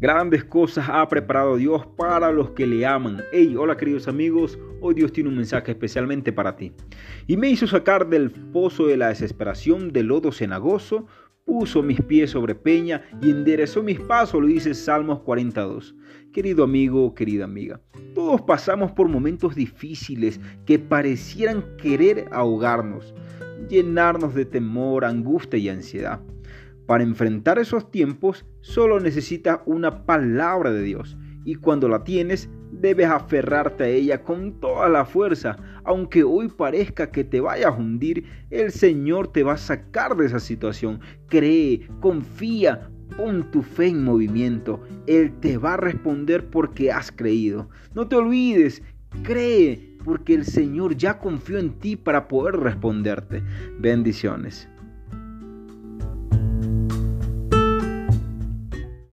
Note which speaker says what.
Speaker 1: Grandes cosas ha preparado Dios para los que le aman. Hey, hola queridos amigos, hoy Dios tiene un mensaje especialmente para ti. Y me hizo sacar del pozo de la desesperación, del lodo cenagoso, puso mis pies sobre peña y enderezó mis pasos, lo dice Salmos 42. Querido amigo, querida amiga, todos pasamos por momentos difíciles que parecieran querer ahogarnos, llenarnos de temor, angustia y ansiedad. Para enfrentar esos tiempos solo necesitas una palabra de Dios y cuando la tienes debes aferrarte a ella con toda la fuerza. Aunque hoy parezca que te vayas a hundir, el Señor te va a sacar de esa situación. Cree, confía, pon tu fe en movimiento. Él te va a responder porque has creído. No te olvides, cree porque el Señor ya confió en ti para poder responderte. Bendiciones.